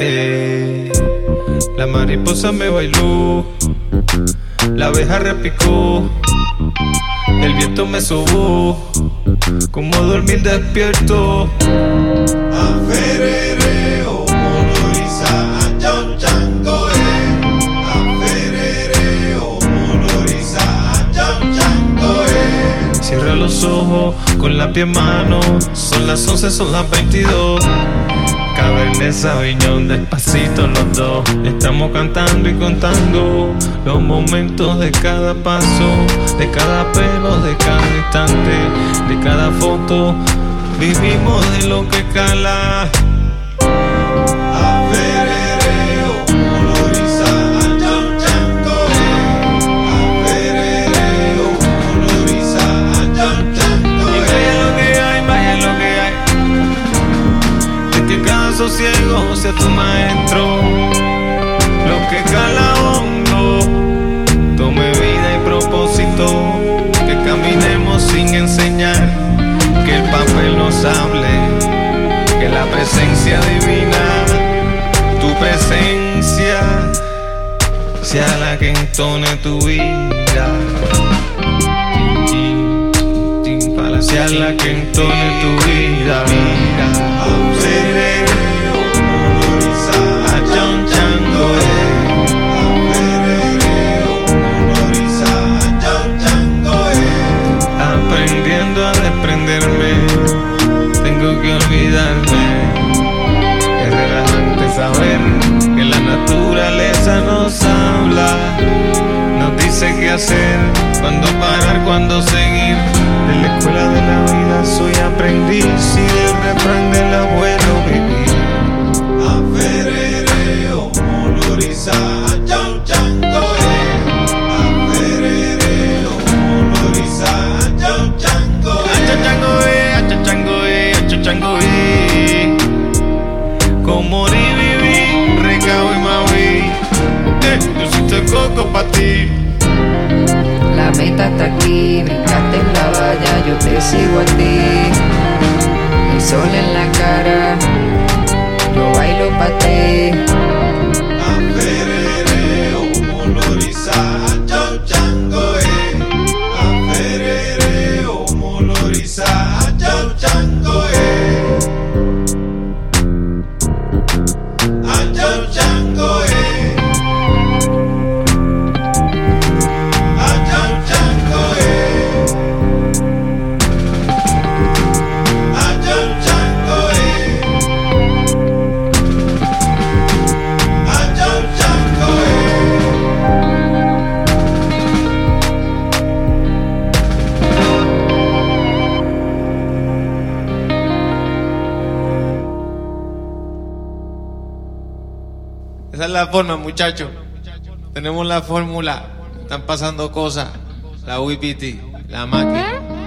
Eh, la mariposa me bailó, la abeja repicó, el viento me sobó, como dormir despierto. Cierra los ojos con la pie en mano, son las 11, son las 22. Cabernet Sauvignon, despacito los dos. Estamos cantando y contando los momentos de cada paso, de cada pelo, de cada instante, de cada foto. Vivimos de lo que cala. Sosiego sea tu maestro. Lo que cala hondo, tome vida y propósito. Que caminemos sin enseñar, que el papel nos hable, que la presencia divina, tu presencia, sea la que entone tu vida. Sea la que entone tu vida. Aferereo, hacer, cuándo parar, cuándo seguir. De la escuela de la vida soy aprendiz sigo a ti. El sol en la cara, yo bailo pa' ti. Esa es la forma, muchachos. Tenemos la fórmula. Están pasando cosas. La WIPT, la máquina.